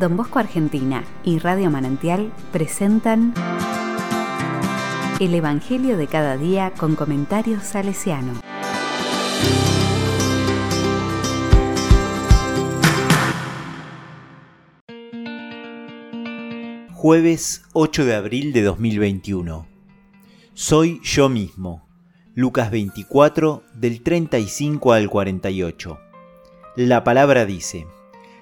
Don Bosco Argentina y Radio Manantial presentan El Evangelio de cada día con comentarios salesiano. Jueves 8 de abril de 2021. Soy yo mismo. Lucas 24 del 35 al 48. La palabra dice,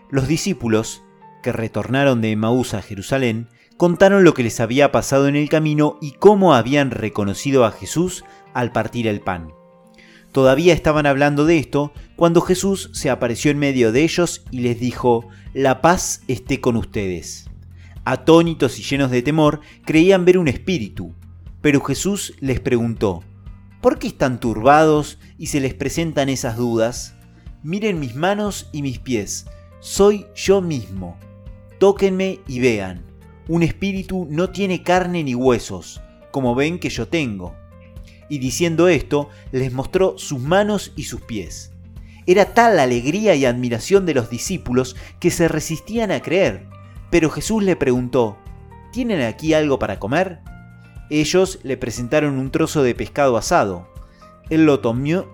los discípulos, que retornaron de Emaús a Jerusalén, contaron lo que les había pasado en el camino y cómo habían reconocido a Jesús al partir el pan. Todavía estaban hablando de esto cuando Jesús se apareció en medio de ellos y les dijo, La paz esté con ustedes. Atónitos y llenos de temor, creían ver un espíritu, pero Jesús les preguntó, ¿Por qué están turbados y se les presentan esas dudas? Miren mis manos y mis pies, soy yo mismo. Tóquenme y vean. Un espíritu no tiene carne ni huesos, como ven que yo tengo. Y diciendo esto, les mostró sus manos y sus pies. Era tal la alegría y admiración de los discípulos que se resistían a creer. Pero Jesús le preguntó, ¿Tienen aquí algo para comer? Ellos le presentaron un trozo de pescado asado. Él lo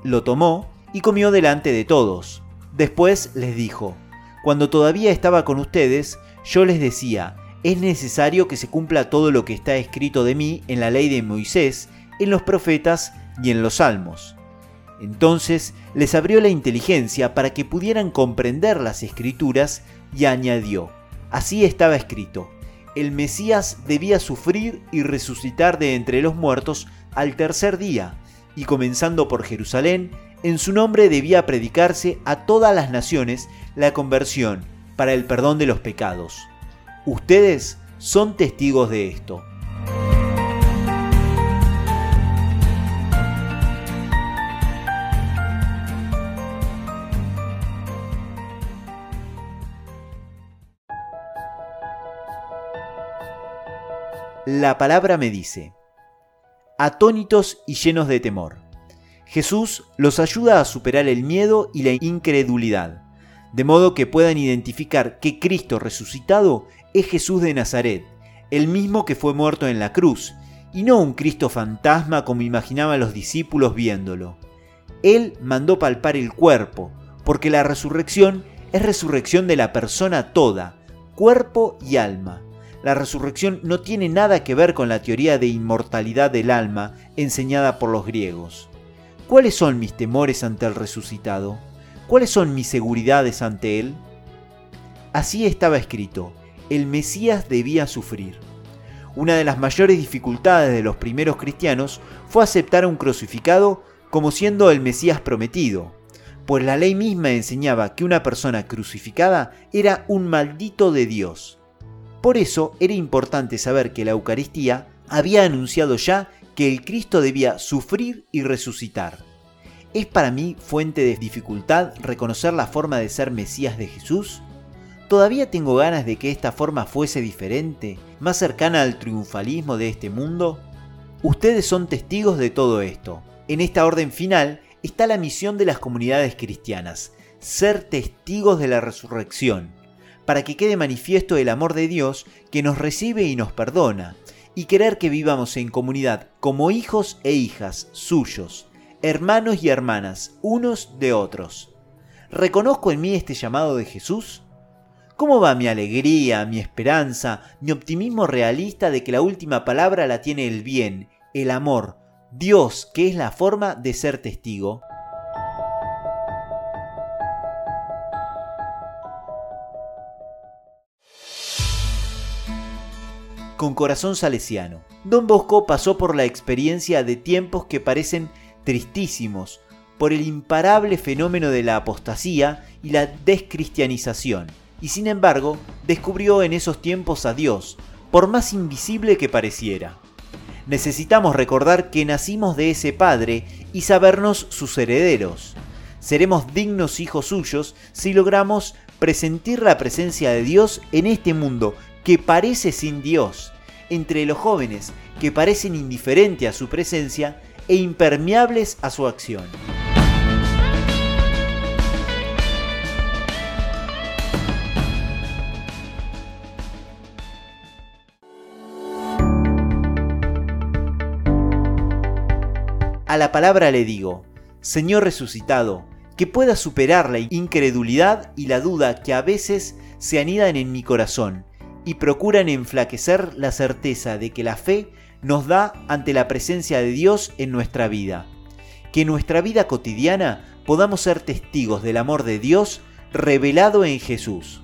lo tomó y comió delante de todos. Después les dijo, Cuando todavía estaba con ustedes, yo les decía, es necesario que se cumpla todo lo que está escrito de mí en la ley de Moisés, en los profetas y en los salmos. Entonces les abrió la inteligencia para que pudieran comprender las escrituras y añadió, así estaba escrito, el Mesías debía sufrir y resucitar de entre los muertos al tercer día, y comenzando por Jerusalén, en su nombre debía predicarse a todas las naciones la conversión para el perdón de los pecados. Ustedes son testigos de esto. La palabra me dice, atónitos y llenos de temor. Jesús los ayuda a superar el miedo y la incredulidad, de modo que puedan identificar que Cristo resucitado es Jesús de Nazaret, el mismo que fue muerto en la cruz, y no un Cristo fantasma como imaginaban los discípulos viéndolo. Él mandó palpar el cuerpo, porque la resurrección es resurrección de la persona toda, cuerpo y alma la resurrección no tiene nada que ver con la teoría de inmortalidad del alma enseñada por los griegos. ¿Cuáles son mis temores ante el resucitado? ¿Cuáles son mis seguridades ante él? Así estaba escrito, el Mesías debía sufrir. Una de las mayores dificultades de los primeros cristianos fue aceptar a un crucificado como siendo el Mesías prometido, pues la ley misma enseñaba que una persona crucificada era un maldito de Dios. Por eso era importante saber que la Eucaristía había anunciado ya que el Cristo debía sufrir y resucitar. ¿Es para mí fuente de dificultad reconocer la forma de ser Mesías de Jesús? ¿Todavía tengo ganas de que esta forma fuese diferente, más cercana al triunfalismo de este mundo? Ustedes son testigos de todo esto. En esta orden final está la misión de las comunidades cristianas, ser testigos de la resurrección para que quede manifiesto el amor de Dios que nos recibe y nos perdona, y querer que vivamos en comunidad como hijos e hijas suyos, hermanos y hermanas, unos de otros. ¿Reconozco en mí este llamado de Jesús? ¿Cómo va mi alegría, mi esperanza, mi optimismo realista de que la última palabra la tiene el bien, el amor, Dios, que es la forma de ser testigo? con corazón salesiano. Don Bosco pasó por la experiencia de tiempos que parecen tristísimos, por el imparable fenómeno de la apostasía y la descristianización, y sin embargo descubrió en esos tiempos a Dios, por más invisible que pareciera. Necesitamos recordar que nacimos de ese Padre y sabernos sus herederos. Seremos dignos hijos suyos si logramos presentir la presencia de Dios en este mundo que parece sin Dios, entre los jóvenes que parecen indiferentes a su presencia e impermeables a su acción. A la palabra le digo, Señor resucitado, que pueda superar la incredulidad y la duda que a veces se anidan en mi corazón y procuran enflaquecer la certeza de que la fe nos da ante la presencia de Dios en nuestra vida. Que en nuestra vida cotidiana podamos ser testigos del amor de Dios revelado en Jesús.